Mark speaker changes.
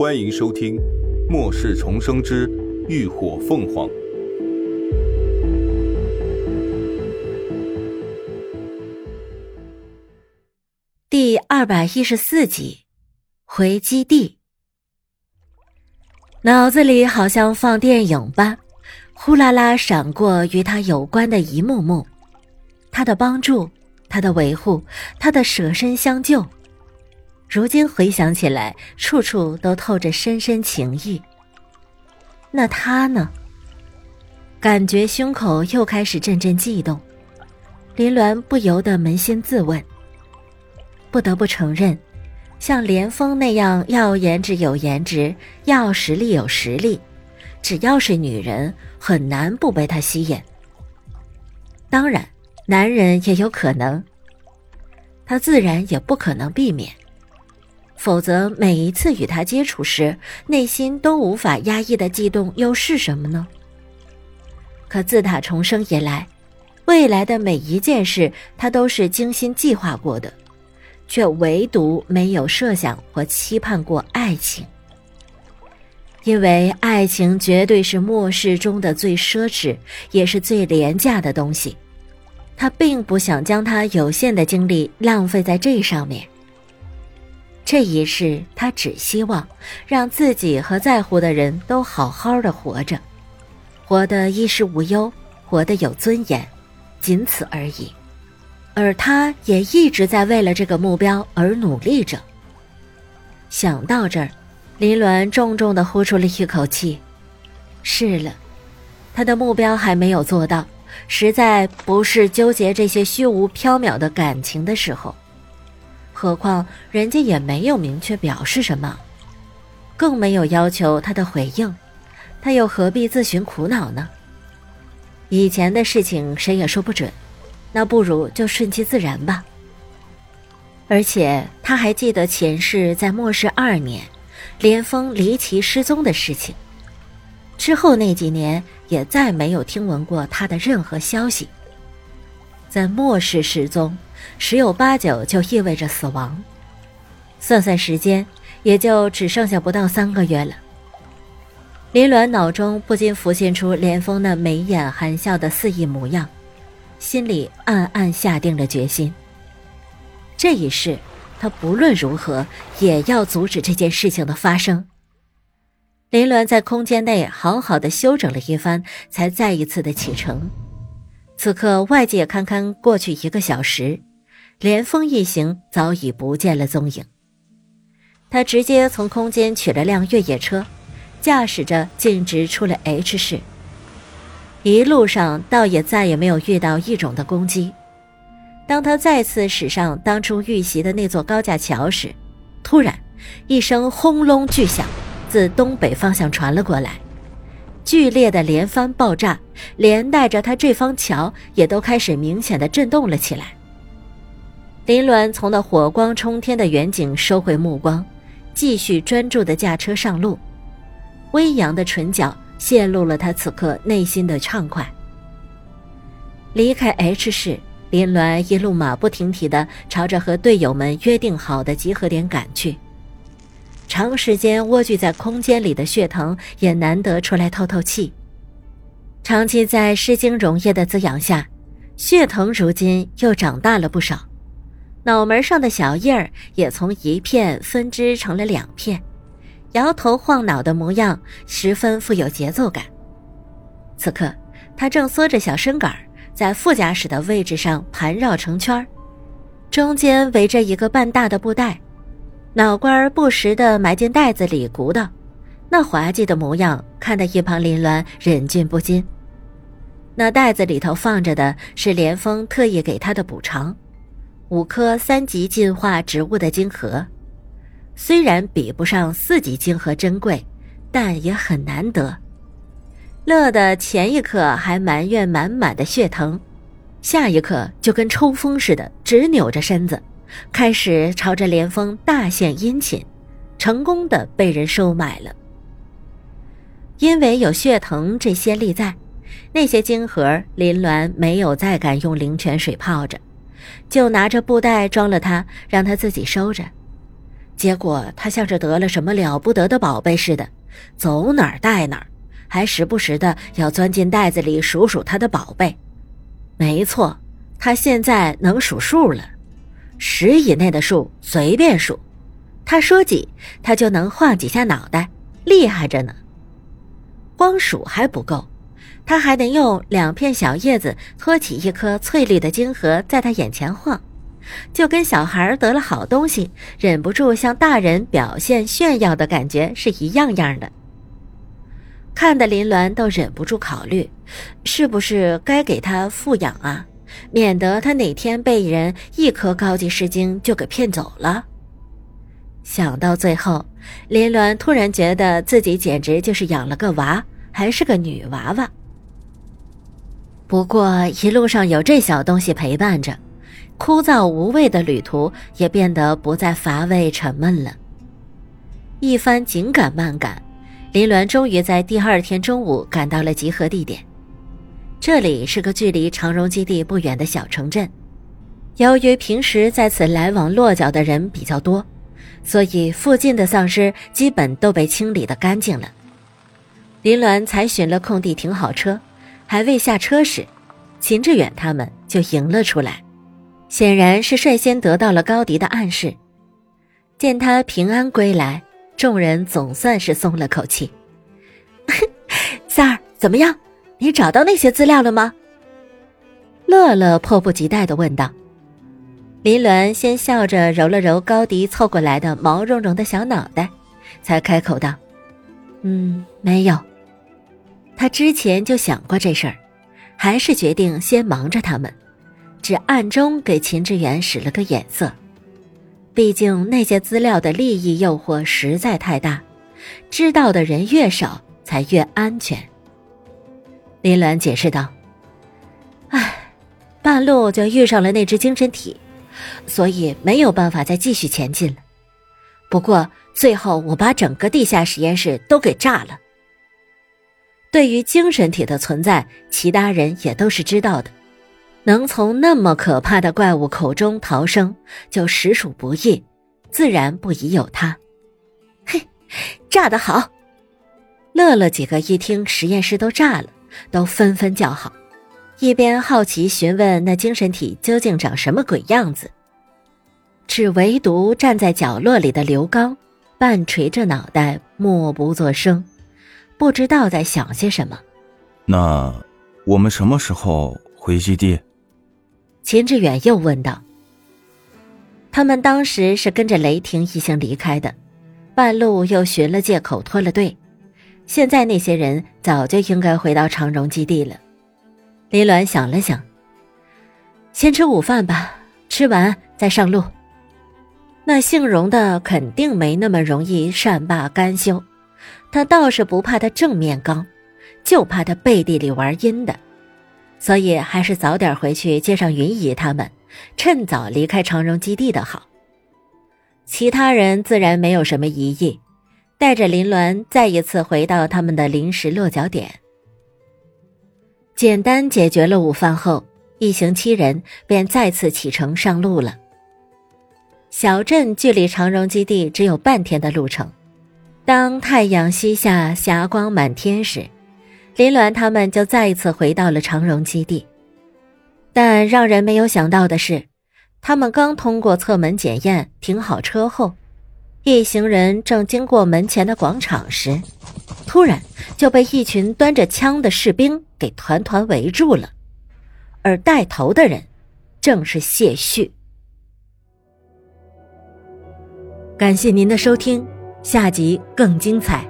Speaker 1: 欢迎收听《末世重生之浴火凤凰》
Speaker 2: 第二百一十四集，回基地。脑子里好像放电影般，呼啦啦闪过与他有关的一幕幕，他的帮助，他的维护，他的舍身相救。如今回想起来，处处都透着深深情意。那他呢？感觉胸口又开始阵阵悸动，林鸾不由得扪心自问。不得不承认，像连峰那样要颜值有颜值，要实力有实力，只要是女人，很难不被他吸引。当然，男人也有可能，他自然也不可能避免。否则，每一次与他接触时，内心都无法压抑的悸动又是什么呢？可自他重生以来，未来的每一件事，他都是精心计划过的，却唯独没有设想或期盼过爱情。因为爱情绝对是末世中的最奢侈，也是最廉价的东西，他并不想将他有限的精力浪费在这上面。这一世，他只希望让自己和在乎的人都好好的活着，活得衣食无忧，活得有尊严，仅此而已。而他也一直在为了这个目标而努力着。想到这儿，林鸾重重的呼出了一口气。是了，他的目标还没有做到，实在不是纠结这些虚无缥缈的感情的时候。何况人家也没有明确表示什么，更没有要求他的回应，他又何必自寻苦恼呢？以前的事情谁也说不准，那不如就顺其自然吧。而且他还记得前世在末世二年，连峰离奇失踪的事情，之后那几年也再没有听闻过他的任何消息。在末世失踪。十有八九就意味着死亡，算算时间，也就只剩下不到三个月了。林鸾脑中不禁浮现出连峰那眉眼含笑的肆意模样，心里暗暗下定了决心。这一世，他不论如何也要阻止这件事情的发生。林鸾在空间内好好的休整了一番，才再一次的启程。此刻外界堪堪过去一个小时。连峰一行早已不见了踪影。他直接从空间取了辆越野车，驾驶着径直出了 H 市。一路上倒也再也没有遇到异种的攻击。当他再次驶上当初遇袭的那座高架桥时，突然一声轰隆巨响自东北方向传了过来，剧烈的连番爆炸，连带着他这方桥也都开始明显的震动了起来。林鸾从那火光冲天的远景收回目光，继续专注的驾车上路。微扬的唇角泄露了他此刻内心的畅快。离开 H 市，林鸾一路马不停蹄的朝着和队友们约定好的集合点赶去。长时间蜗居在空间里的血藤也难得出来透透气。长期在诗经溶液的滋养下，血藤如今又长大了不少。脑门上的小印儿也从一片分支成了两片，摇头晃脑的模样十分富有节奏感。此刻，他正缩着小身杆在副驾驶的位置上盘绕成圈中间围着一个半大的布袋，脑瓜不时地埋进袋子里鼓捣，那滑稽的模样看得一旁林鸾忍俊不禁。那袋子里头放着的是连峰特意给他的补偿。五颗三级进化植物的晶核，虽然比不上四级晶核珍贵，但也很难得。乐的前一刻还埋怨满满的血藤，下一刻就跟抽风似的直扭着身子，开始朝着连峰大献殷勤，成功的被人收买了。因为有血藤这些例在，那些晶核林鸾没有再敢用灵泉水泡着。就拿着布袋装了它，让他自己收着。结果他像是得了什么了不得的宝贝似的，走哪儿带哪儿，还时不时的要钻进袋子里数数他的宝贝。没错，他现在能数数了，十以内的数随便数。他说几，他就能晃几下脑袋，厉害着呢。光数还不够，他还能用两片小叶子托起一颗翠绿的晶核，在他眼前晃。就跟小孩得了好东西，忍不住向大人表现炫耀的感觉是一样样的。看得林鸾都忍不住考虑，是不是该给他富养啊，免得他哪天被人一颗高级诗经就给骗走了。想到最后，林鸾突然觉得自己简直就是养了个娃，还是个女娃娃。不过一路上有这小东西陪伴着。枯燥无味的旅途也变得不再乏味沉闷了。一番紧赶慢赶，林鸾终于在第二天中午赶到了集合地点。这里是个距离长荣基地不远的小城镇。由于平时在此来往落脚的人比较多，所以附近的丧尸基本都被清理得干净了。林鸾才寻了空地停好车，还未下车时，秦志远他们就迎了出来。显然是率先得到了高迪的暗示，见他平安归来，众人总算是松了口气。三儿，怎么样？你找到那些资料了吗？乐乐迫不及待的问道。林鸾先笑着揉了揉高迪凑过来的毛茸茸的小脑袋，才开口道：“嗯，没有。他之前就想过这事儿，还是决定先忙着他们。”只暗中给秦志远使了个眼色，毕竟那些资料的利益诱惑实在太大，知道的人越少才越安全。林鸾解释道：“唉，半路就遇上了那只精神体，所以没有办法再继续前进了。不过最后我把整个地下实验室都给炸了。对于精神体的存在，其他人也都是知道的。”能从那么可怕的怪物口中逃生，就实属不易，自然不宜有他。嘿，炸得好！乐乐几个一听实验室都炸了，都纷纷叫好，一边好奇询问那精神体究竟长什么鬼样子。只唯独站在角落里的刘刚，半垂着脑袋，默不作声，不知道在想些什么。
Speaker 1: 那我们什么时候回基地？
Speaker 2: 秦志远又问道：“他们当时是跟着雷霆一行离开的，半路又寻了借口脱了队。现在那些人早就应该回到长荣基地了。”林鸾想了想：“先吃午饭吧，吃完再上路。”那姓荣的肯定没那么容易善罢甘休，他倒是不怕他正面刚，就怕他背地里玩阴的。所以还是早点回去接上云姨他们，趁早离开长荣基地的好。其他人自然没有什么异议，带着林鸾再一次回到他们的临时落脚点。简单解决了午饭后，一行七人便再次启程上路了。小镇距离长荣基地只有半天的路程。当太阳西下，霞光满天时。林鸾他们就再一次回到了长荣基地，但让人没有想到的是，他们刚通过侧门检验，停好车后，一行人正经过门前的广场时，突然就被一群端着枪的士兵给团团围住了，而带头的人正是谢旭。感谢您的收听，下集更精彩。